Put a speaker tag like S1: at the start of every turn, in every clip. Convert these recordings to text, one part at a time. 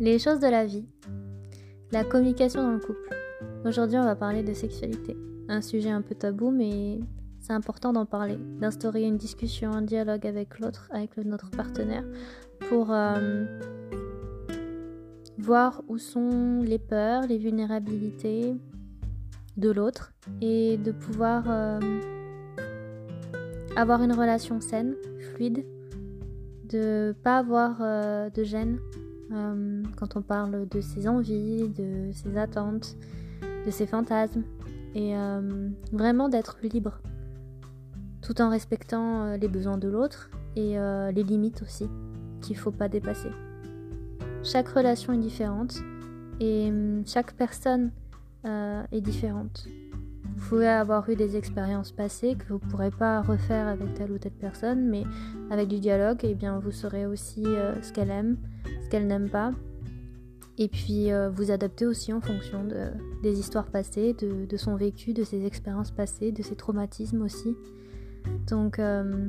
S1: Les choses de la vie. La communication dans le couple. Aujourd'hui, on va parler de sexualité. Un sujet un peu tabou, mais c'est important d'en parler, d'instaurer une discussion, un dialogue avec l'autre, avec notre partenaire, pour euh, voir où sont les peurs, les vulnérabilités de l'autre et de pouvoir euh, avoir une relation saine, fluide, de pas avoir euh, de gêne euh, quand on parle de ses envies, de ses attentes, de ses fantasmes, et euh, vraiment d'être libre, tout en respectant euh, les besoins de l'autre et les limites aussi, qu'il ne faut pas dépasser. Chaque relation est différente et hum, chaque personne est différente. Vous pouvez avoir eu des expériences passées que vous ne pourrez pas refaire avec telle ou telle personne, mais avec du dialogue, eh bien, vous saurez aussi ce qu'elle aime, qu'elle n'aime pas. Et puis euh, vous adapter aussi en fonction de, des histoires passées, de, son vécu, de ses expériences passées, de ses traumatismes aussi. Donc euh,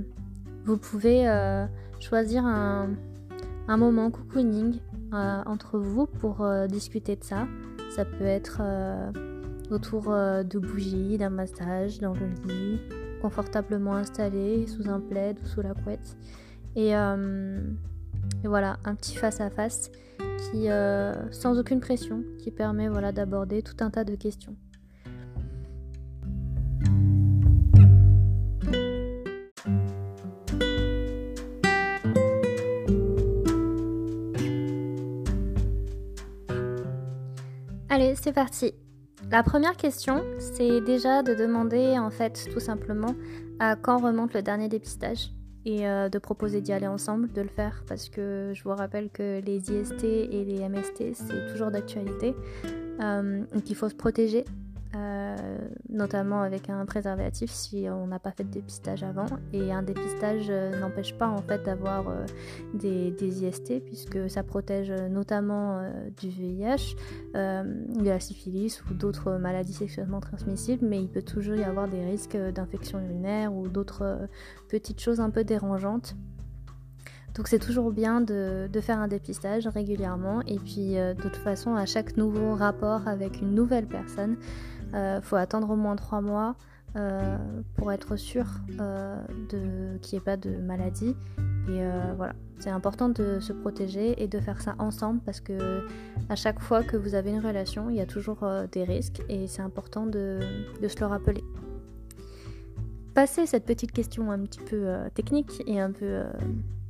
S1: vous pouvez euh, choisir un, un, moment cocooning entre vous pour discuter de ça. Ça peut être autour de bougies, d'un massage, dans le lit, confortablement installé, sous un plaid ou sous la couette. Et et voilà, un petit face-à-face qui, euh, sans aucune pression, qui permet voilà, d'aborder tout un tas de questions. Allez, c'est parti. La première question, c'est déjà de demander en fait tout simplement à quand remonte le dernier dépistage et euh, de proposer d'y aller ensemble, de le faire parce que je vous rappelle que les IST et les MST c'est toujours d'actualité. Euh, qu'il faut se protéger euh, notamment avec un préservatif si on n'a pas fait de dépistage avant. Et un dépistage euh, n'empêche pas en fait d'avoir euh, des, IST puisque ça protège notamment du VIH, de la syphilis ou d'autres maladies sexuellement transmissibles, mais il peut toujours y avoir des risques d'infection urinaire ou d'autres petites choses un peu dérangeantes. Donc c'est toujours bien de, faire un dépistage régulièrement et puis de toute façon à chaque nouveau rapport avec une nouvelle personne, il euh, faut attendre au moins 3 mois euh, pour être sûr euh, qu'il n'y ait pas de maladie. Et voilà, c'est important de se protéger et de faire ça ensemble parce que à chaque fois que vous avez une relation, il y a toujours des risques et c'est important de, se le rappeler. Passer cette petite question un petit peu technique et un peu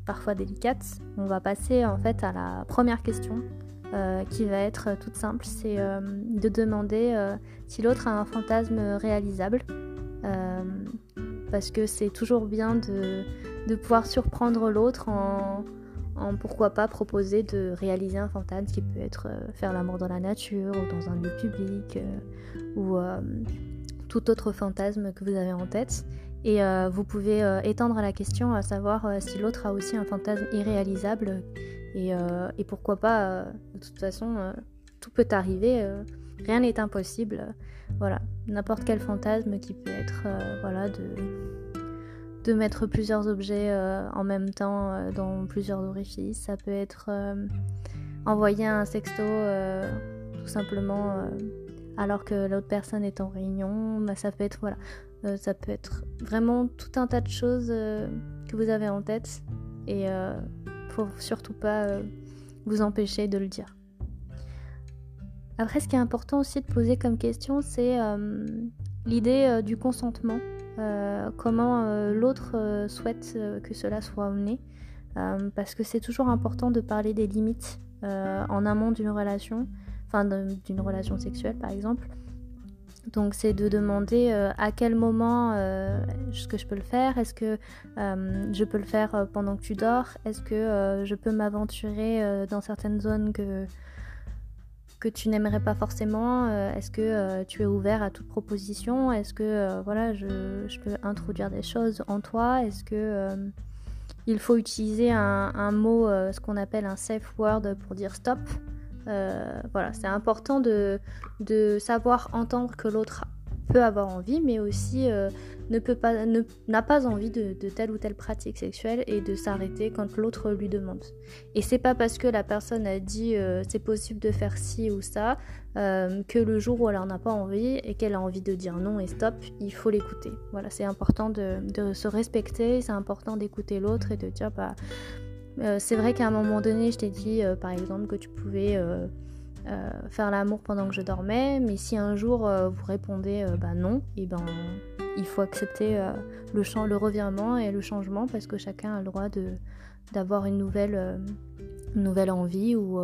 S1: parfois délicate, on va passer en fait à la première question euh, qui va être toute simple, c'est euh, de demander euh, si l'autre a un fantasme réalisable, parce que c'est toujours bien de, de pouvoir surprendre l'autre en, en, pourquoi pas proposer de réaliser un fantasme qui peut être faire l'amour dans la nature ou dans un lieu public ou tout autre fantasme que vous avez en tête. Et vous pouvez étendre la question à savoir si l'autre a aussi un fantasme irréalisable euh, et, pourquoi pas, euh, de toute façon, euh, tout peut arriver, rien n'est impossible. voilà, n'importe quel fantasme qui peut être voilà, de, mettre plusieurs objets en même temps dans plusieurs orifices. Ça peut être envoyer un sexto tout simplement alors que l'autre personne est en réunion. Bah, ça peut être voilà, ça peut être vraiment tout un tas de choses que vous avez en tête et surtout pas euh, vous empêcher de le dire. Après, ce qui est important aussi de poser comme question, c'est euh, l'idée euh, du consentement. comment l'autre souhaite que cela soit amené. parce que c'est toujours important de parler des limites en amont d'une relation, enfin d'une relation sexuelle par exemple. Donc c'est de demander euh, à quel moment euh, est-ce que je peux le faire, est-ce que euh, je peux le faire pendant que tu dors, est-ce que je peux m'aventurer dans certaines zones que, que tu n'aimerais pas forcément, est-ce que tu es ouvert à toute proposition, est-ce que voilà je, je, peux introduire des choses en toi, est-ce que il faut utiliser un mot, ce qu'on appelle un safe word pour dire stop? Euh, voilà, c'est important de, savoir entendre que l'autre peut avoir envie, mais aussi ne peut pas, n'a pas envie de, telle ou telle pratique sexuelle et de s'arrêter quand l'autre lui demande. Et c'est pas parce que la personne a dit c'est possible de faire ci ou ça que le jour où elle en a pas envie et qu'elle a envie de dire non et stop, il faut l'écouter. Voilà, c'est important de, de, se respecter, c'est important d'écouter l'autre et de dire bah c'est vrai qu'à un moment donné, je t'ai dit, par exemple, que tu pouvais euh, faire l'amour pendant que je dormais, mais si un jour euh, vous répondez euh, bah non, et ben il faut accepter le, revirement et le changement parce que chacun a le droit de d'avoir une nouvelle, nouvelle envie ou,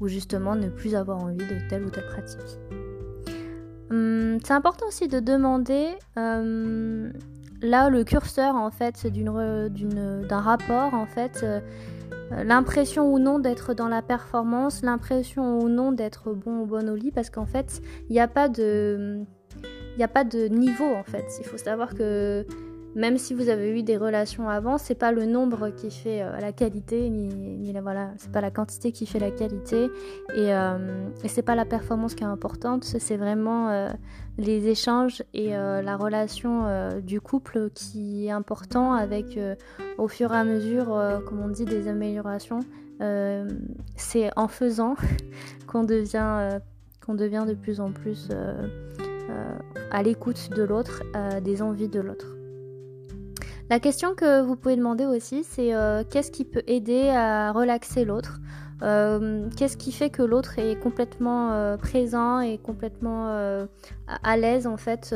S1: ou justement ne plus avoir envie de telle ou telle pratique. Hum, c'est important aussi de demander là le curseur en fait d'un rapport en fait euh, l'impression ou non d'être dans la performance, l'impression ou non d'être bon ou bonne au lit, parce qu'en fait, il n'y a pas de... Il n'y a pas de niveau en fait. Il faut savoir que même si vous avez eu des relations avant, c'est pas le nombre qui fait euh, la qualité, ni, la voilà, c'est pas la quantité qui fait la qualité, et, euh, et c'est pas la performance qui est importante, c'est vraiment euh, les échanges et la relation du couple qui est important avec au fur et à mesure, comme on dit, des améliorations. c'est en faisant qu'on devient, qu'on devient de plus en plus à l'écoute de l'autre, des envies de l'autre. La question que vous pouvez demander aussi, c'est euh, qu'est-ce qui peut aider à relaxer l'autre? Euh, Qu'est-ce qui fait que l'autre est complètement euh, présent et complètement à l'aise en fait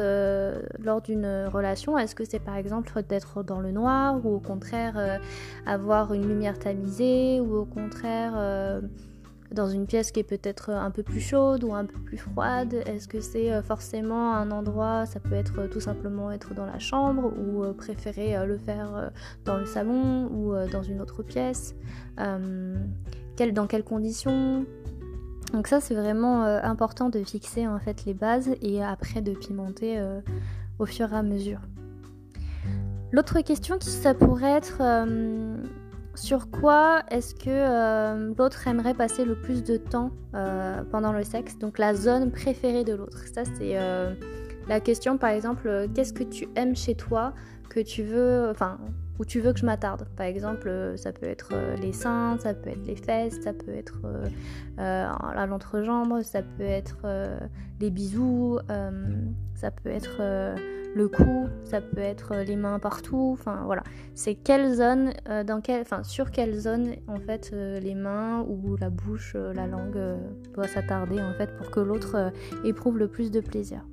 S1: lors d'une relation? Est-ce que c'est par exemple d'être dans le noir ou au contraire avoir une lumière tamisée ou au contraire dans une pièce qui est peut-être un peu plus chaude ou un peu plus froide Est-ce que c'est euh, forcément un endroit, ça peut être euh, tout simplement être dans la chambre ou euh, préférer le faire dans le salon ou dans une autre pièce? Dans quelles conditions? Donc ça c'est vraiment important de fixer en fait les bases et après de pimenter au fur et à mesure. L'autre question qui ça pourrait être sur quoi est-ce que euh, l'autre aimerait passer le plus de temps euh, pendant le sexe? Donc la zone préférée de l'autre. Ça c'est euh, la question par exemple, qu'est-ce que tu aimes chez toi que tu veux, enfin où tu veux que je m'attarde. Par exemple, ça peut être les seins, ça peut être les fesses, ça peut être l'entrejambe, ça peut être les bisous, ça peut être le cou, ça peut être euh, les mains partout, enfin voilà. C'est quelle zone, euh, dans quelle, enfin sur quelle zone en fait euh, les mains ou la bouche, la langue doit s'attarder en fait pour que l'autre éprouve le plus de plaisir.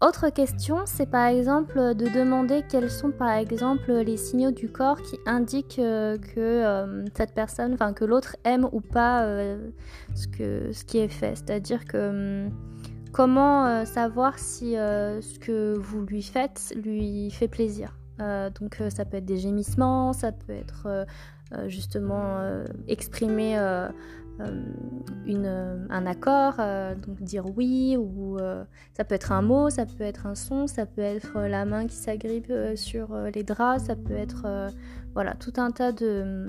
S1: Autre question, c'est par exemple de demander quels sont par exemple les signaux du corps qui indiquent que cette personne, enfin que l'autre aime ou pas ce, que, ce qui est fait. C'est-à-dire que hum, Comment euh, savoir si euh, ce que vous lui faites lui fait plaisir? Euh, Donc ça peut être des gémissements, ça peut être justement exprimer un accord, donc dire oui, ou ça peut être un mot, ça peut être un son, ça peut être la main qui s'agrippe sur les draps, ça peut être voilà tout un tas de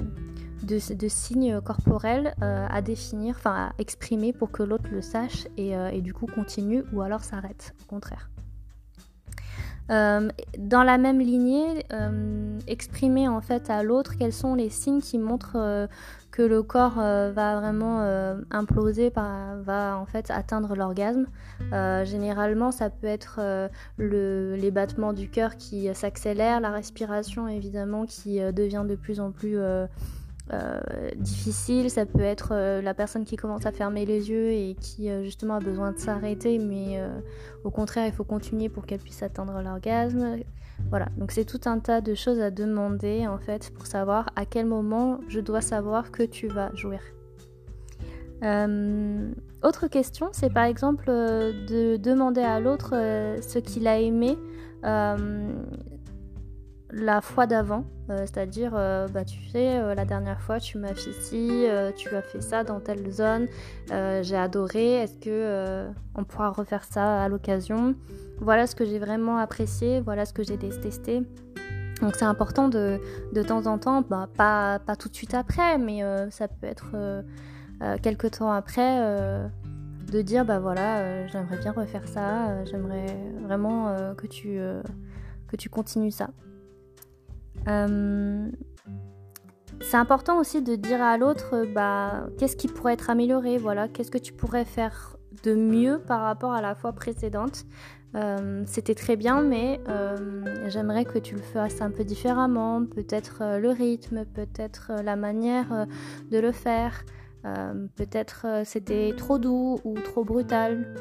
S1: de, signes corporels euh, à définir, enfin à exprimer pour que l'autre le sache et, euh, du coup continue ou alors s'arrête, au contraire. Euh, dans la même lignée, exprimer en fait à l'autre quels sont les signes qui montrent que le corps va vraiment imploser, va en fait atteindre l'orgasme. généralement, ça peut être les battements du cœur qui s'accélèrent, la respiration évidemment qui devient de plus en plus euh, difficile, ça peut être euh, la personne qui commence à fermer les yeux et qui euh, justement a besoin de s'arrêter, mais au contraire il faut continuer pour qu'elle puisse atteindre l'orgasme. Voilà, donc c'est tout un tas de choses à demander en fait pour savoir à quel moment je dois savoir que tu vas jouir. autre question, c'est par exemple de demander à l'autre ce qu'il a aimé la fois d'avant, euh, c'est-à-dire, euh, bah, tu sais, euh, la dernière fois, tu m'as fait ci, tu as fait ça dans telle zone, j'ai adoré, est-ce que on pourra refaire ça à l'occasion? Voilà ce que j'ai vraiment apprécié, voilà ce que j'ai détesté. Donc c'est important de, de temps en temps, bah, pas, pas tout de suite après, mais ça peut être quelques temps après, de dire bah voilà, j'aimerais bien refaire ça, j'aimerais vraiment que, tu, que tu continues ça. C'est important aussi de dire à l'autre bah, qu'est-ce qui pourrait être amélioré, voilà, qu'est-ce que tu pourrais faire de mieux par rapport à la fois précédente. Euh, c'était très bien, mais euh, j'aimerais que tu le fasses un peu différemment, peut-être euh, le rythme, peut-être la manière de le faire, peut-être c'était trop doux ou trop brutal.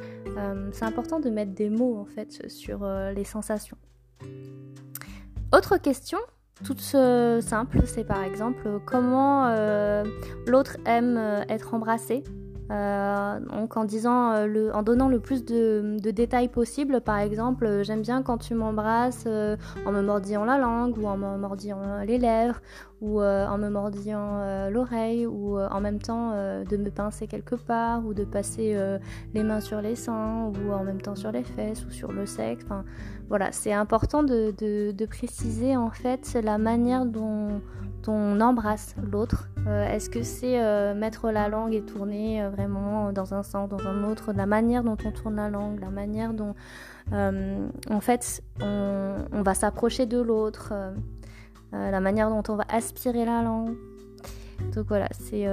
S1: c'est important de mettre des mots en fait sur les sensations. Autre question, toute simple, c'est par exemple comment l'autre aime être embrassé? Euh, donc euh, en donnant le plus de, détails possible, par exemple, euh, j'aime bien quand tu m'embrasses en me mordillant la langue ou en me mordillant les lèvres ou en me mordillant l'oreille ou en même temps de me pincer quelque part ou de passer les mains sur les seins ou en même temps sur les fesses ou sur le sexe. Enfin, voilà, c'est important de, préciser en fait la manière dont on embrasse l'autre euh, Est-ce que c'est euh, mettre la langue et tourner euh, vraiment dans un sens, dans un autre La manière dont on tourne la langue, la manière dont en fait on, va s'approcher de l'autre, la manière dont on va aspirer la langue. Donc voilà, c'est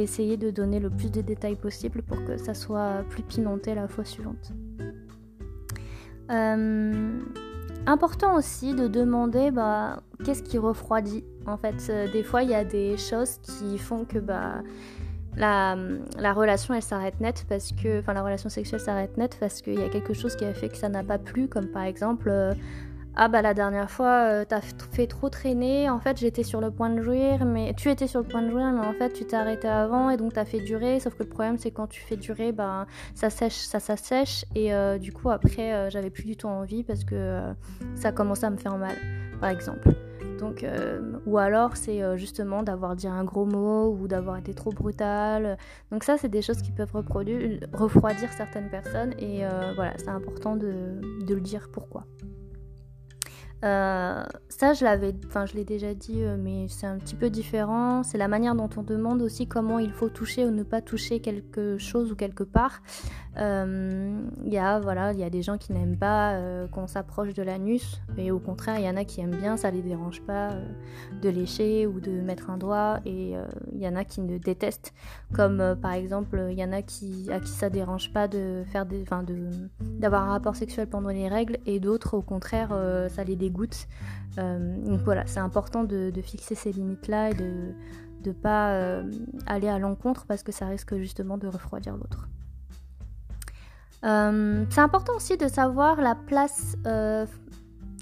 S1: essayer de donner le plus de détails possible pour que ça soit plus pimenté la fois suivante. Important aussi de demander bah, qu'est-ce qui refroidit en fait, euh, des fois, il y a des choses qui font que bah, la, la relation, elle s'arrête net parce que... Enfin, la relation sexuelle s'arrête net parce qu'il y a quelque chose qui a fait que ça n'a pas plu, comme par exemple... Euh, ah bah la dernière fois euh, t'as fait trop traîner, en fait j'étais sur le point de jouir, mais tu étais sur le point de jouir, mais en fait tu t'es arrêté avant et donc t'as fait durer, sauf que le problème c'est quand tu fais durer, bah ça sèche, ça s'assèche et du coup après j'avais plus du tout envie parce que ça commençait à me faire mal, par exemple. Donc, euh, ou alors c'est euh, justement d'avoir dit un gros mot ou d'avoir été trop brutal. Donc ça c'est des choses qui peuvent refroidir certaines personnes et euh, voilà c'est important de, le dire pourquoi. Ça, je l'avais, enfin, je l'ai déjà dit, mais c'est un petit peu différent. C'est la manière dont on demande aussi comment il faut toucher ou ne pas toucher quelque chose ou quelque part. Il euh, y a voilà, il y a des gens qui n'aiment pas euh, qu'on s'approche de l'anus, et au contraire, il y en a qui aiment bien, ça les dérange pas euh, de lécher ou de mettre un doigt, et il y en a qui ne détestent, comme par exemple, il y en a qui à qui ça dérange pas de faire des, enfin, de d'avoir un rapport sexuel pendant les règles, et d'autres au contraire, ça les dégoûte. donc voilà, c'est important de, de, fixer ces limites là et de ne pas aller à l'encontre parce que ça risque justement de refroidir l'autre. Euh, c'est important aussi de savoir la place euh,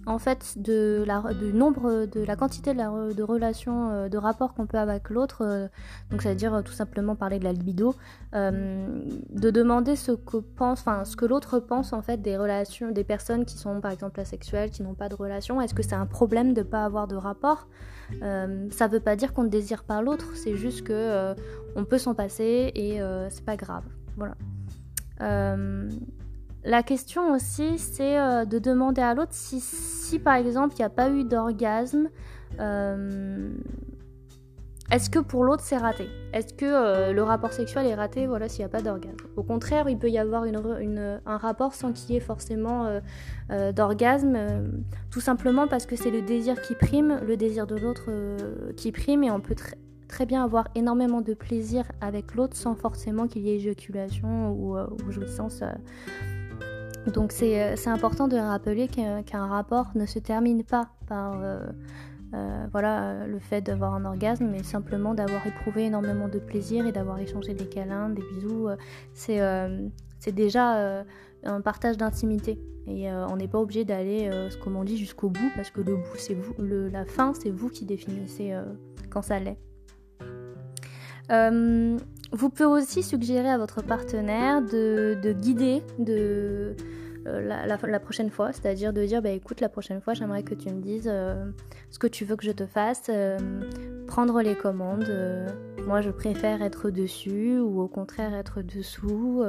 S1: en fait du nombre, de la quantité de, la, de relations, euh, de rapports qu'on peut avoir avec l'autre, donc ça veut dire tout simplement parler de la libido, de demander ce que l'autre pense en fait des relations, des personnes qui sont par exemple asexuelles, qui n'ont pas de relation. Est-ce que c'est un problème de ne pas avoir de rapport? Ça veut pas dire qu'on ne désire pas l'autre, c'est juste que on peut s'en passer et c'est pas grave. Voilà. Euh, la question aussi, c'est euh, de demander à l'autre si, si, par exemple, il n'y a pas eu d'orgasme, euh, est-ce que pour l'autre c'est raté? Est-ce que le rapport sexuel est raté voilà, s'il n'y a pas d'orgasme? Au contraire, il peut y avoir un rapport sans qu'il y ait forcément d'orgasme, tout simplement parce que c'est le désir qui prime, le désir de l'autre qui prime, et on peut très bien avoir énormément de plaisir avec l'autre sans forcément qu'il y ait éjaculation ou, euh, jouissance. Euh. Donc euh, c'est important de rappeler qu'un rapport ne se termine pas par voilà, le fait d'avoir un orgasme, mais simplement d'avoir éprouvé énormément de plaisir et d'avoir échangé des câlins, des bisous. c'est déjà un partage d'intimité. Et on n'est pas obligé d'aller, comme on dit, jusqu'au bout, parce que le bout, c'est vous, la fin, c'est vous qui définissez quand ça l'est. Euh, vous pouvez aussi suggérer à votre partenaire de, guider de, euh, la, prochaine fois, c'est-à-dire de dire bah, écoute, la prochaine fois, j'aimerais que tu me dises euh, ce que tu veux que je te fasse, prendre les commandes. moi, je préfère être dessus ou au contraire être dessous.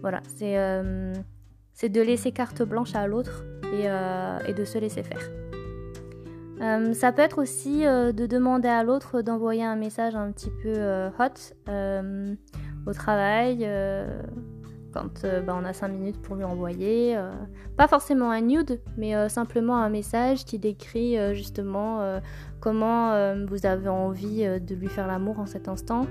S1: voilà, c'est de laisser carte blanche à l'autre et de se laisser faire. Euh, ça peut être aussi euh, de demander à l'autre d'envoyer un message un petit peu euh, hot au travail, quand bah, on a 5 minutes pour lui envoyer. pas forcément un nude, mais simplement un message qui décrit justement comment vous avez envie de lui faire l'amour en cet instant.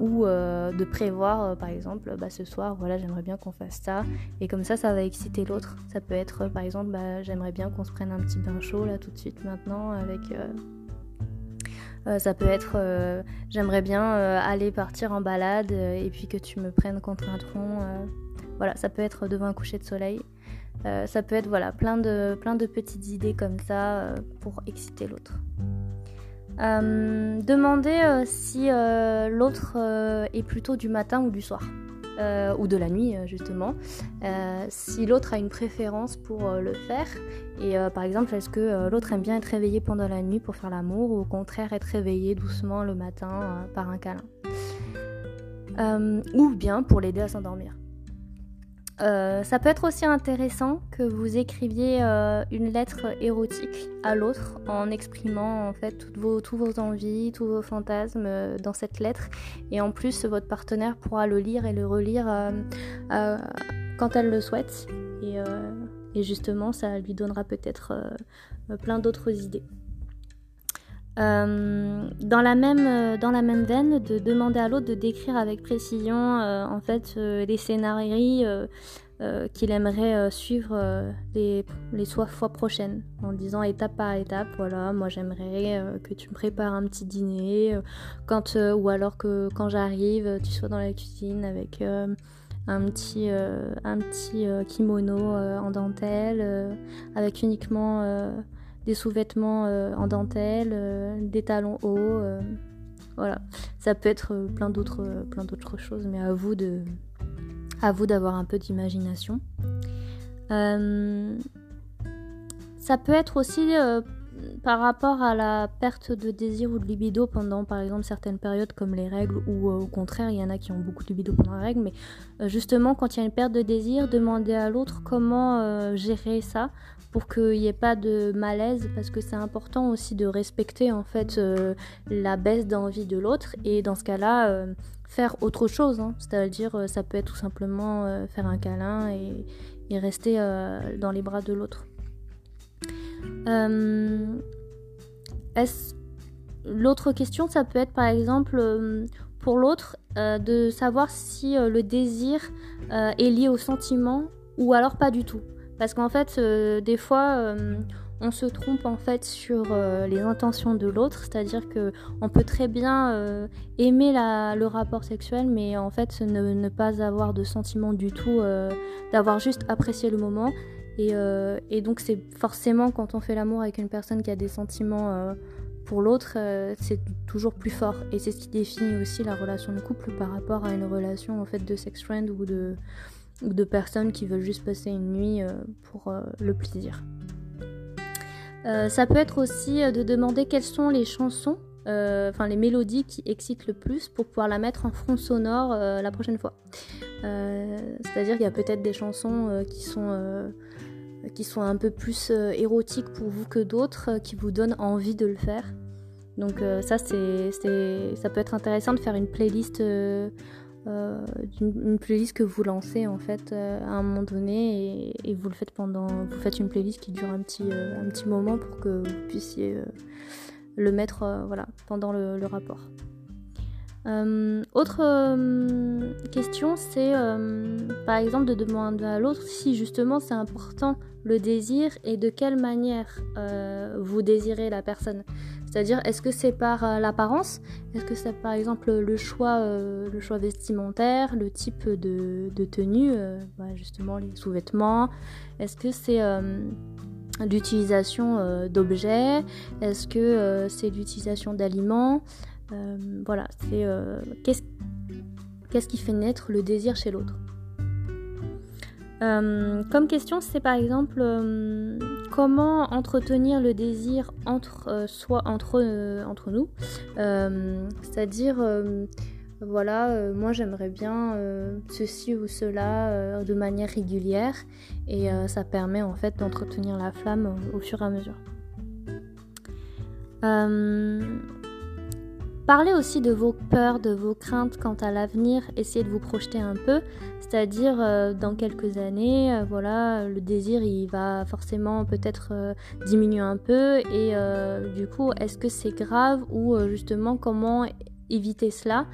S1: ou de prévoir par exemple bah, ce soir voilà j'aimerais bien qu'on fasse ça et comme ça ça va exciter l'autre ça peut être par exemple bah, j'aimerais bien qu'on se prenne un petit bain chaud là tout de suite maintenant avec euh, ça peut être euh, j'aimerais bien euh, aller partir en balade et puis que tu me prennes contre un tronc. voilà, ça peut être devant un coucher de soleil. ça peut être voilà, plein, de, plein de petites idées comme ça pour exciter l'autre. demandez si l'autre est plutôt du matin ou du soir. Euh, ou de la nuit euh, justement, euh, si l'autre a une préférence pour le faire. Et par exemple, est-ce que l'autre aime bien être réveillé pendant la nuit pour faire l'amour ou au contraire être réveillé doucement le matin par un câlin? Ou bien pour l'aider à s'endormir. Euh, ça peut être aussi intéressant que vous écriviez euh, une lettre érotique à l'autre en exprimant en fait toutes vos, tous vos envies, tous vos fantasmes euh, dans cette lettre. Et en plus, votre partenaire pourra le lire et le relire quand elle le souhaite. Et, et, justement, ça lui donnera peut-être plein d'autres idées. Euh, dans, la même, euh, dans la même veine, de demander à l'autre de décrire avec précision euh, en fait les scénarios qu'il aimerait suivre les, les fois prochaines, en disant étape par étape, voilà, moi j'aimerais que tu me prépares un petit dîner, quand, ou alors que quand j'arrive, tu sois dans la cuisine avec un petit, un petit kimono en dentelle, avec uniquement des sous-vêtements euh, en dentelle, euh, des talons hauts. Euh, voilà, ça peut être plein d'autres, choses, mais à vous d'avoir un peu d'imagination. ça peut être aussi par rapport à la perte de désir ou de libido pendant par exemple certaines périodes comme les règles ou au contraire il y en a qui ont beaucoup de libido pendant les règles mais justement quand il y a une perte de désir demander à l'autre comment gérer ça pour qu'il n'y ait pas de malaise parce que c'est important aussi de respecter en fait euh, la baisse d'envie de l'autre et dans ce cas-là euh, faire autre chose hein. c'est-à-dire euh, ça peut être tout simplement faire un câlin et, et rester dans les bras de l'autre l'autre question ça peut être par exemple pour l'autre de savoir si le désir est lié au sentiment ou alors pas du tout parce qu'en fait, euh, des fois, euh, on se trompe en fait sur euh, les intentions de l'autre, c'est-à-dire que on peut très bien aimer le rapport sexuel, mais en fait ne, pas avoir de sentiment du tout, d'avoir juste apprécié le moment. Et, et donc c'est forcément quand on fait l'amour avec une personne qui a des sentiments pour l'autre, c'est toujours plus fort. Et c'est ce qui définit aussi la relation de couple par rapport à une relation en fait de sex friend ou de ou de personnes qui veulent juste passer une nuit euh, pour euh, le plaisir. Euh, ça peut être aussi de demander quelles sont les chansons, enfin les mélodies qui excitent le plus pour pouvoir la mettre en front sonore la prochaine fois. C'est-à-dire qu'il y a peut-être des chansons qui sont qui sont un peu plus érotiques pour vous que d'autres, qui vous donnent envie de le faire. Donc ça, c'est, ça peut être intéressant de faire une playlist euh, une playlist que vous lancez en fait euh, à un moment donné et, vous le faites pendant vous faites une playlist qui dure un petit euh, un petit moment pour que vous puissiez le mettre voilà pendant le, rapport autre question c'est par exemple de demander à l'autre si justement c'est important le désir et de quelle manière vous désirez la personne. C'est-à-dire, est-ce que c'est par euh, l'apparence? Est-ce que c'est par exemple le choix, euh, le choix vestimentaire, le type de, tenue, euh, bah, justement les sous-vêtements? Est-ce que c'est l'utilisation d'objets? Est-ce que c'est l'utilisation d'aliments? Voilà, c'est qu'est-ce qui fait naître le désir chez l'autre? Euh, comme question, c'est par exemple euh, comment entretenir le désir entre euh, soi, entre, entre nous? C'est-à-dire, voilà, moi j'aimerais bien ceci ou cela de manière régulière et ça permet en fait d'entretenir la flamme au fur et à mesure. Parlez aussi de vos peurs, de vos craintes quant à l'avenir. Essayez de vous projeter un peu, c'est-à-dire dans quelques années, voilà, le désir il va forcément peut-être diminuer un peu et du coup, est-ce que c'est grave ou justement comment éviter cela?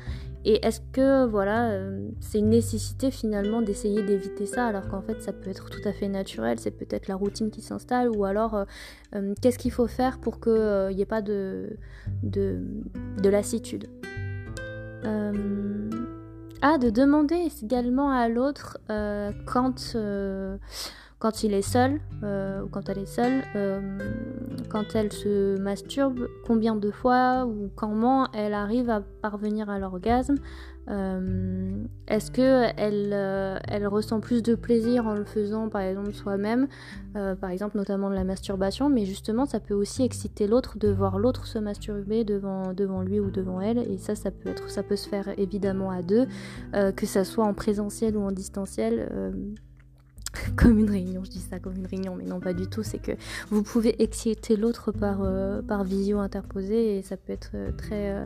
S1: Et est-ce que voilà, euh, c'est une nécessité finalement d'essayer d'éviter ça alors qu'en fait ça peut être tout à fait naturel, c'est peut-être la routine qui s'installe ou alors euh, euh, qu'est-ce qu'il faut faire pour qu'il n'y ait pas de, de, de lassitude? ah, de demander également à l'autre quand quand il est seul euh, ou quand elle est seule, euh, quand elle se masturbe, combien de fois ou comment elle arrive à parvenir à l'orgasme. Euh, est-ce que elle, ressent plus de plaisir en le faisant par exemple soi-même, par exemple notamment de la masturbation, mais justement ça peut aussi exciter l'autre de voir l'autre se masturber devant, lui ou devant elle, et ça ça peut ça peut se faire évidemment à deux, que ça soit en présentiel ou en distanciel comme une réunion, je dis ça comme une réunion, mais non pas du tout, c'est que vous pouvez exciter l'autre par, euh, visio interposée et ça peut être euh, très, euh,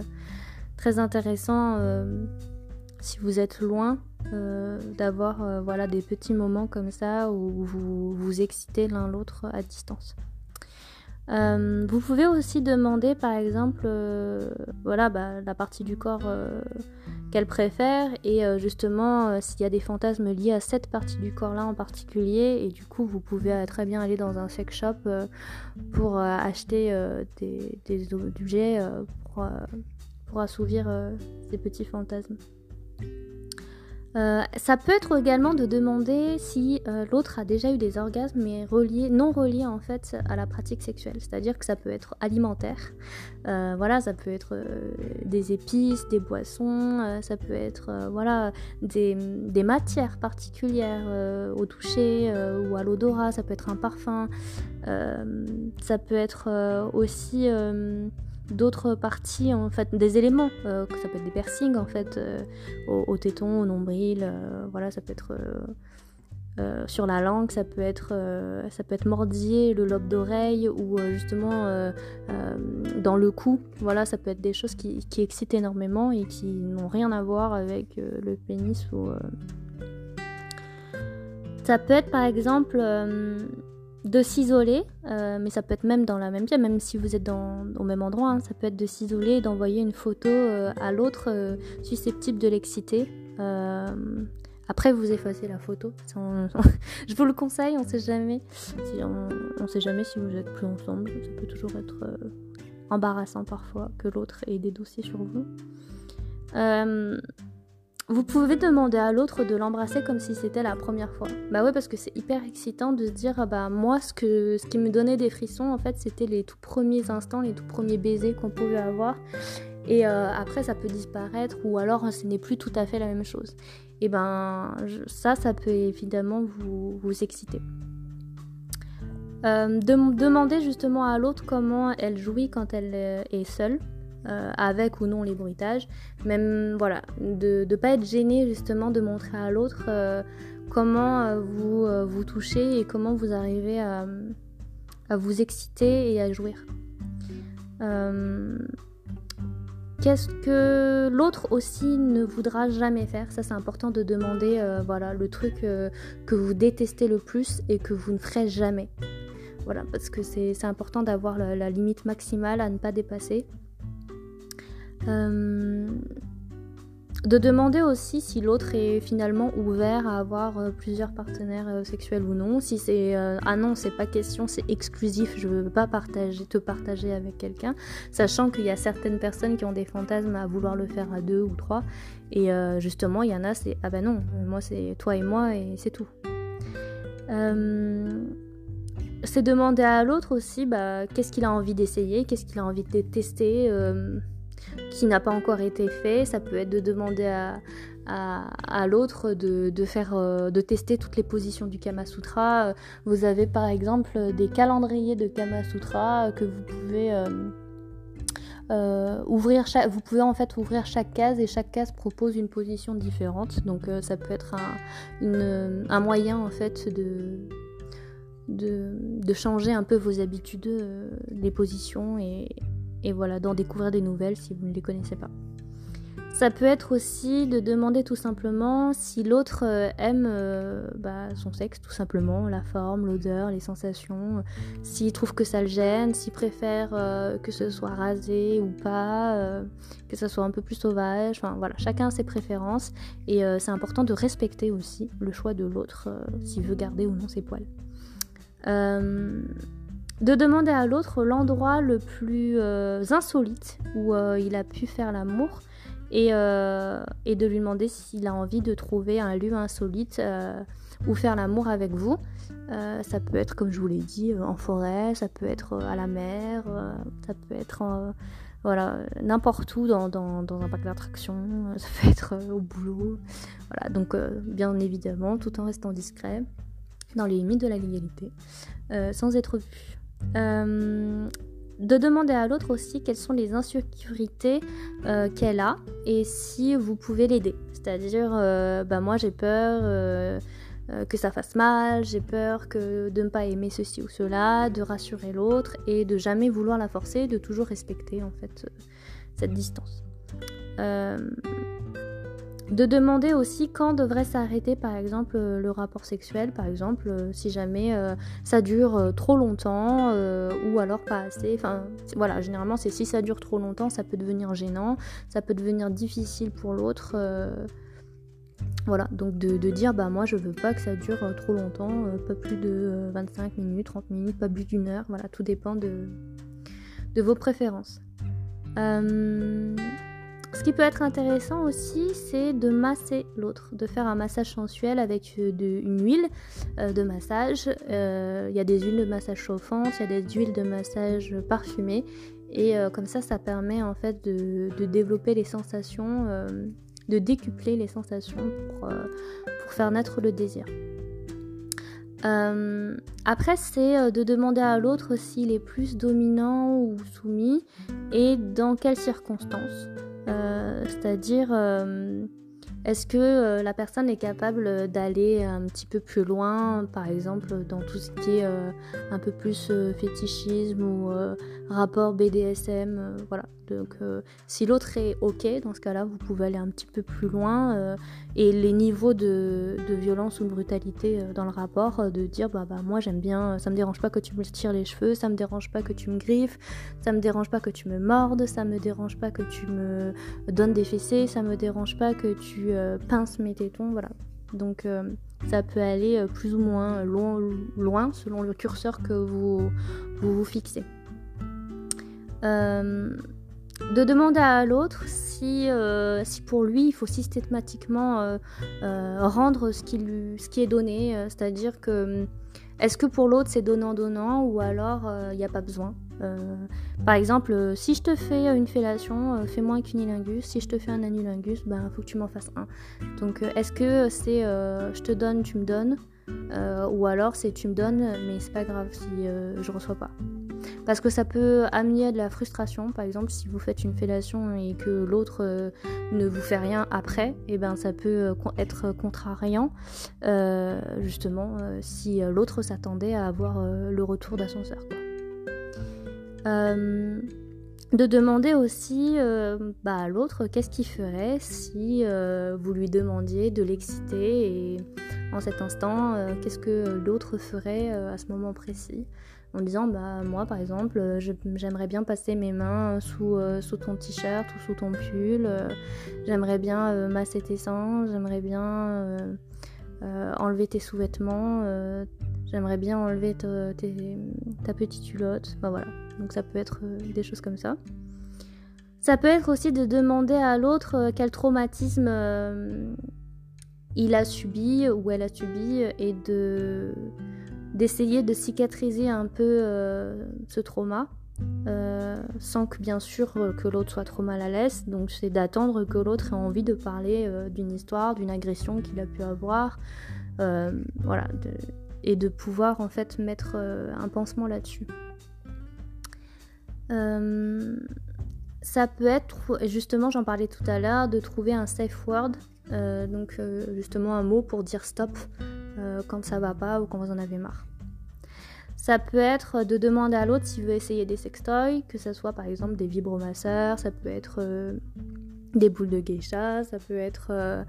S1: très intéressant si vous êtes loin d'avoir voilà, des petits moments comme ça où vous vous excitez l'un l'autre à distance. Vous pouvez aussi demander par exemple voilà, bah, la partie du corps qu'elle préfère et euh, justement euh, s'il y a des fantasmes liés à cette partie du corps là en particulier et du coup vous pouvez euh, très bien aller dans un sex shop pour acheter des, des, objets pour, pour assouvir ces petits fantasmes. Euh, ça peut être également de demander si euh, l'autre a déjà eu des orgasmes mais reliés, non reliés en fait à la pratique sexuelle. C'est-à-dire que ça peut être alimentaire, euh, voilà, ça peut être des épices, des boissons, ça peut être voilà des, des, matières particulières au toucher ou à l'odorat, ça peut être un parfum, ça peut être aussi d'autres parties, en fait, des éléments, euh, ça peut être des piercings en fait, euh, au, téton, au nombril, euh, voilà, ça peut être sur la langue, ça peut être, ça peut être mordillé, le lobe d'oreille ou justement dans le cou, voilà, ça peut être des choses qui, qui excitent énormément et qui n'ont rien à voir avec le pénis ou. Ça peut être par exemple de s'isoler, euh, mais ça peut être même dans la même pièce, même si vous êtes dans, au même endroit, hein, ça peut être de s'isoler et d'envoyer une photo euh, à l'autre euh, susceptible de l'exciter. après, vous effacez la photo. je vous le conseille, on sait jamais. Si on, sait jamais si vous êtes plus ensemble. Ça peut toujours être embarrassant parfois que l'autre ait des dossiers sur vous. Vous pouvez demander à l'autre de l'embrasser comme si c'était la première fois. Bah ouais, parce que c'est hyper excitant de se dire, ah bah moi, ce, que, ce qui me donnait des frissons, en fait, c'était les tout premiers instants, les tout premiers baisers qu'on pouvait avoir. Et euh, après, ça peut disparaître, ou alors ce n'est plus tout à fait la même chose. Et ben, ça, ça peut évidemment vous, vous exciter. Euh, demander justement à l'autre comment elle jouit quand elle euh, est seule. Euh, avec ou non les bruitages. Même voilà, de ne pas être gêné justement de montrer à l'autre euh, comment euh, vous vous touchez et comment vous arrivez à, vous exciter et à jouir. Qu'est-ce que l'autre aussi ne voudra jamais faire? Ça c'est important de demander voilà, le truc que vous détestez le plus et que vous ne ferez jamais. Voilà, parce que c'est important d'avoir la, limite maximale à ne pas dépasser. Euh, de demander aussi si l'autre est finalement ouvert à avoir euh, plusieurs partenaires euh, sexuels ou non. Si c'est ah non, c'est pas question, c'est exclusif, je veux pas partager, te partager avec quelqu'un, sachant qu'il y a certaines personnes qui ont des fantasmes à vouloir le faire à deux ou trois, et justement il y en a c'est ah ben non, moi c'est toi et moi et c'est tout. C'est demander à l'autre aussi bah, qu'est-ce qu'il a envie d'essayer, qu'est-ce qu'il a envie de tester, qui n'a pas encore été fait. Ça peut être de demander à, l'autre de, faire, euh, de tester toutes les positions du Kama Sutra. Vous avez par exemple des calendriers de Kama Sutra que vous pouvez euh, ouvrir. Chaque, vous pouvez en fait ouvrir chaque case et chaque case propose une position différente. Donc euh, ça peut être un, moyen en fait de, de, de, changer un peu vos habitudes, les positions et et voilà, d'en découvrir des nouvelles si vous ne les connaissez pas. Ça peut être aussi de demander tout simplement si l'autre euh, aime euh, bah, son sexe, tout simplement, la forme, l'odeur, les sensations, s'il trouve que ça le gêne, s'il préfère euh, que ce soit rasé ou pas, que ça soit un peu plus sauvage, enfin voilà, chacun a ses préférences et c'est important de respecter aussi le choix de l'autre s'il veut garder ou non ses poils. De demander à l'autre l'endroit le plus insolite où il a pu faire l'amour euh, et, de lui demander s'il a envie de trouver un lieu insolite euh, où faire l'amour avec vous. Euh, ça peut être, comme je vous l'ai dit, en forêt, ça peut être à la mer, ça peut être voilà, n'importe où dans, dans, un parc d'attractions, ça peut être au boulot. Voilà, donc bien évidemment, tout en restant discret, dans les limites de la légalité, sans être vu de demander à l'autre aussi quelles sont les insécurités euh, qu'elle a et si vous pouvez l'aider. C'est-à-dire, euh, bah moi j'ai peur euh, que ça fasse mal, j'ai peur que de ne pas aimer ceci ou cela, de rassurer l'autre et de jamais vouloir la forcer, de toujours respecter en fait cette distance de demander aussi quand devrait s'arrêter par exemple euh, le rapport sexuel, par exemple euh, si jamais euh, ça dure trop longtemps ou alors pas assez. Enfin voilà, généralement c'est si ça dure trop longtemps, ça peut devenir gênant, ça peut devenir difficile pour l'autre. voilà, donc de, dire bah moi je veux pas que ça dure trop longtemps, pas plus de 25 minutes, 30 minutes, pas plus d'une heure, voilà, tout dépend de, de vos préférences. Ce qui peut être intéressant aussi, c'est de masser l'autre, de faire un massage sensuel avec euh, une huile euh, de massage. Euh, il y a des huiles de massage chauffantes, il y a des huiles de massage parfumées. Et comme ça, ça permet en fait de, développer les sensations, de décupler les sensations pour, pour faire naître le désir. après, c'est de demander à l'autre s'il est plus dominant ou soumis et dans quelles circonstances. Euh, c'est-à-dire, euh, est-ce que euh, la personne est capable d'aller un petit peu plus loin, par exemple dans tout ce qui est un peu plus fétichisme ou rapport BDSM, voilà. Donc si l'autre est ok, dans ce cas-là, vous pouvez aller un petit peu plus loin et les niveaux de, violence ou de brutalité dans le rapport, de dire bah, bah moi j'aime bien, ça me dérange pas que tu me tires les cheveux, ça me dérange pas que tu me griffes, ça me dérange pas que tu me mordes, ça me dérange pas que tu me donnes des fessées, ça me dérange pas que tu pinces mes tétons, voilà. Donc ça peut aller plus ou moins loin, selon le curseur que vous vous, fixez. De demander à l'autre si, si pour lui il faut systématiquement rendre ce qui, ce qui est donné, c'est-à-dire que est-ce que pour l'autre c'est donnant-donnant ou alors il n'y a pas besoin? Euh, par exemple, euh, si je te fais une fellation, euh, fais-moi un cunilingus. Si je te fais un anulingus, ben faut que tu m'en fasses un. Donc est-ce que c'est je te donne, tu me donnes? Ou alors c'est tu me donnes, mais c'est pas grave si je reçois pas. Parce que ça peut amener de la frustration, par exemple si vous faites une fellation et que l'autre ne vous fait rien après, et eh ben ça peut être contrariant, justement si l'autre s'attendait à avoir le retour d'ascenseur. Euh, de demander aussi euh, bah, à l'autre qu'est-ce qu'il ferait si euh, vous lui demandiez de l'exciter et en cet instant qu'est-ce que l'autre ferait à ce moment précis? En disant bah moi par exemple j'aimerais bien passer mes mains sous, sous ton t-shirt ou sous ton pull j'aimerais bien masser tes seins j'aimerais bien enlever tes sous-vêtements j'aimerais bien enlever ta, ta petite culotte enfin voilà donc ça peut être euh, des choses comme ça. Ça peut être aussi de demander à l'autre euh, quel traumatisme euh, il a subi ou elle a subi et de d'essayer de cicatriser un peu ce trauma sans que bien sûr que l'autre soit trop mal à l'aise. Donc c'est d'attendre que l'autre ait envie de parler d'une histoire, d'une agression qu'il a pu avoir, voilà, et de pouvoir en fait mettre un pansement là-dessus. Euh, ça peut être, justement j'en parlais tout à l'heure, de trouver un safe word, euh, donc euh, justement un mot pour dire stop quand ça va pas ou quand vous en avez marre. Ça peut être de demander à l'autre s'il veut essayer des sextoys, que ce soit par exemple des vibromasseurs, ça peut être des boules de geisha, ça peut être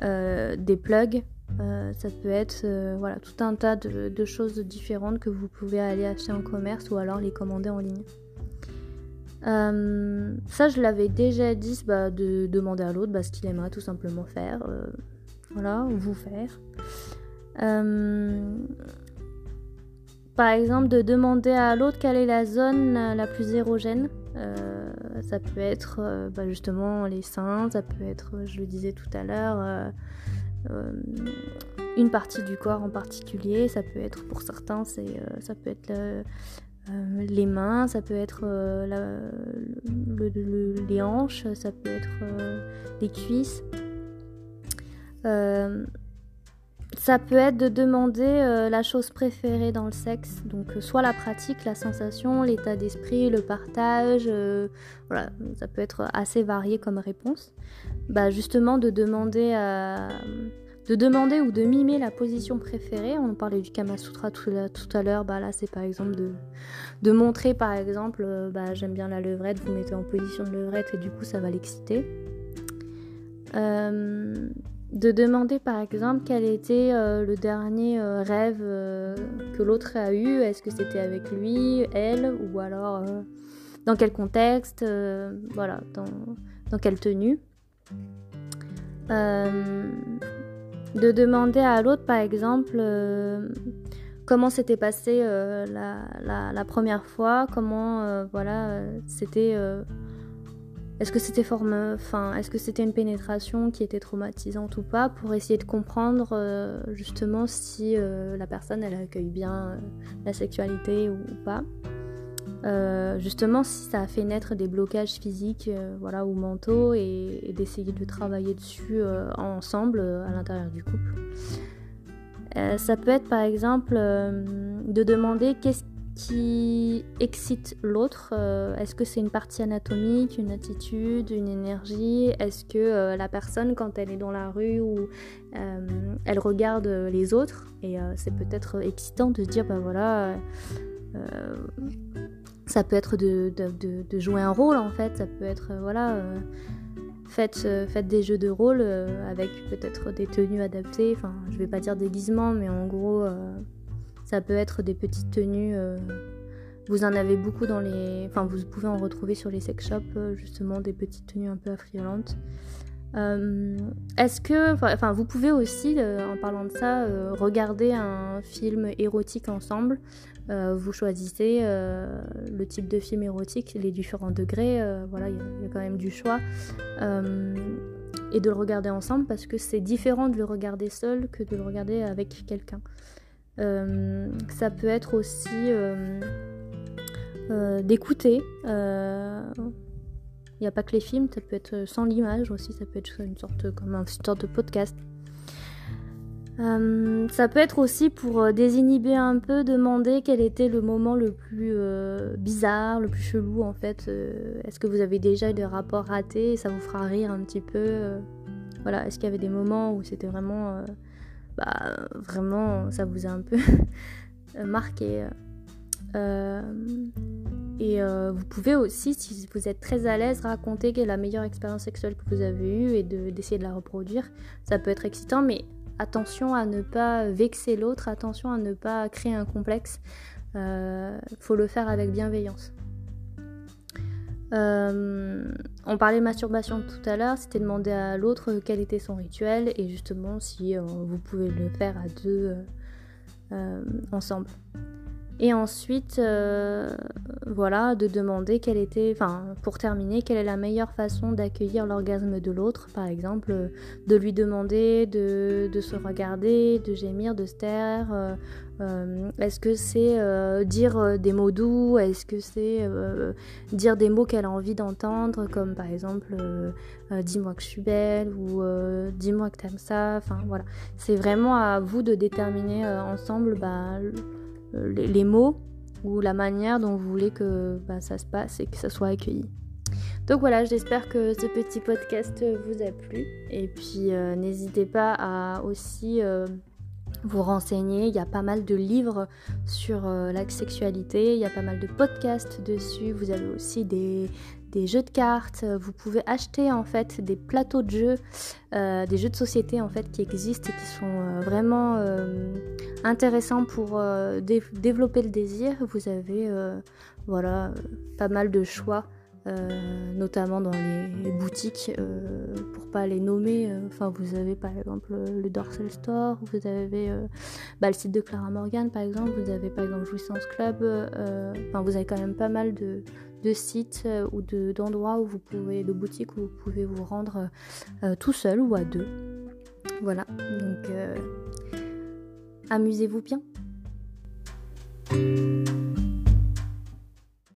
S1: des plugs, ça peut être voilà, tout un tas de, choses différentes que vous pouvez aller acheter en commerce ou alors les commander en ligne. Euh, ça, je l'avais déjà dit, bah, de demander à l'autre bah, ce qu'il aimerait tout simplement faire. Euh, voilà, ou vous faire. Euh, par exemple, de demander à l'autre quelle est la zone la plus érogène. ça peut être bah, justement les seins, ça peut être, je le disais tout à l'heure, une partie du corps en particulier. Ça peut être pour certains, ça peut être euh, les mains, ça peut être euh, les hanches, ça peut être euh, les cuisses. Ça peut être de demander la chose préférée dans le sexe, donc soit la pratique, la sensation, l'état d'esprit, le partage, voilà, ça peut être assez varié comme réponse. Bah justement de demander de demander ou de mimer la position préférée. On parlait du Kama Sutra tout, à l'heure. Bah là, c'est par exemple de, montrer, par exemple, euh, bah, j'aime bien la levrette, vous mettez en position de levrette et du coup, ça va l'exciter. Euh, de demander, par exemple, quel était euh, le dernier rêve que l'autre a eu. Est-ce que c'était avec lui, elle, ou alors dans quel contexte, voilà, dans, dans quelle tenue de demander à l'autre, par exemple, euh, comment s'était passé euh, la, première fois, comment, euh, voilà, c'était. Est-ce que c'était forme, enfin, est-ce que c'était une pénétration qui était traumatisante ou pas, pour essayer de comprendre justement si la personne elle accueille bien la sexualité ou pas? Euh, justement si ça a fait naître des blocages physiques euh, voilà, ou mentaux et, d'essayer de travailler dessus euh, ensemble à l'intérieur du couple. ça peut être par exemple de demander qu'est-ce qui excite l'autre. Est-ce que c'est une partie anatomique, une attitude, une énergie? Est-ce que la personne, quand elle est dans la rue ou elle regarde les autres, et c'est peut-être excitant de se dire, bah voilà, ça peut être de, jouer un rôle en fait, ça peut être euh, voilà, euh, faites, euh, des jeux de rôle avec peut-être des tenues adaptées, enfin je vais pas dire déguisement, mais en gros ça peut être des petites tenues. vous en avez beaucoup dans les. Enfin, vous pouvez en retrouver sur les sex shops, justement, des petites tenues un peu affriolantes. Est-ce que, enfin, vous pouvez aussi, en parlant de ça, regarder un film érotique ensemble. Euh, vous choisissez euh, le type de film érotique, les différents degrés, euh, voilà, il y, a quand même du choix. et de le regarder ensemble parce que c'est différent de le regarder seul que de le regarder avec quelqu'un. Ça peut être aussi d'écouter. Il n'y a pas que les films, ça peut être sans l'image aussi, ça peut être une sorte, comme une sorte de podcast. Euh, ça peut être aussi pour euh, désinhiber un peu, demander quel était le moment le plus euh, bizarre, le plus chelou en fait. Est-ce que vous avez déjà eu des rapports ratés ça vous fera rire un petit peu Voilà, est-ce qu'il y avait des moments où c'était vraiment, bah, vraiment, ça vous a un peu marqué et vous pouvez aussi, si vous êtes très à l'aise, raconter quelle est la meilleure expérience sexuelle que vous avez eue et d'essayer de la reproduire. Ça peut être excitant, mais attention à ne pas vexer l'autre, attention à ne pas créer un complexe. Il euh, faut le faire avec bienveillance. Euh, on parlait masturbation tout à l'heure, c'était demander à l'autre quel était son rituel et justement si euh, vous pouvez le faire à deux ensemble. Et ensuite, euh, voilà, de demander quelle était, enfin, pour terminer, quelle est la meilleure façon d'accueillir l'orgasme de l'autre, par exemple, de lui demander de, se regarder, de gémir, de se taire. Euh, euh, est-ce que c'est dire des mots doux? Est-ce que c'est dire des mots qu'elle a envie d'entendre, comme par exemple dis-moi que je suis belle ou dis-moi que t'aimes ça Enfin voilà, c'est vraiment à vous de déterminer ensemble. Bah, euh, les, mots ou la manière dont vous voulez que bah, ça se passe et que ça soit accueilli. Donc voilà, j'espère que ce petit podcast vous a plu. Et puis euh, n'hésitez pas à aussi euh, vous renseigner. Il y a pas mal de livres sur la sexualité, il y a pas mal de podcasts dessus. Vous avez aussi des, jeux de cartes, vous pouvez acheter en fait des plateaux de jeux, euh, des jeux de société en fait qui existent et qui sont euh, vraiment euh, intéressants pour développer le désir. Vous avez voilà pas mal de choix. Notamment dans les, boutiques, pour pas les nommer. Enfin, vous avez par exemple le Dorsal Store, vous avez bah, le site de Clara Morgan par exemple, vous avez par exemple Jouissance Club. Enfin, vous avez quand même pas mal de, de sites euh, ou d'endroits où vous pouvez, de boutiques où vous pouvez vous rendre euh, tout seul ou à deux. Voilà, donc euh, amusez-vous bien.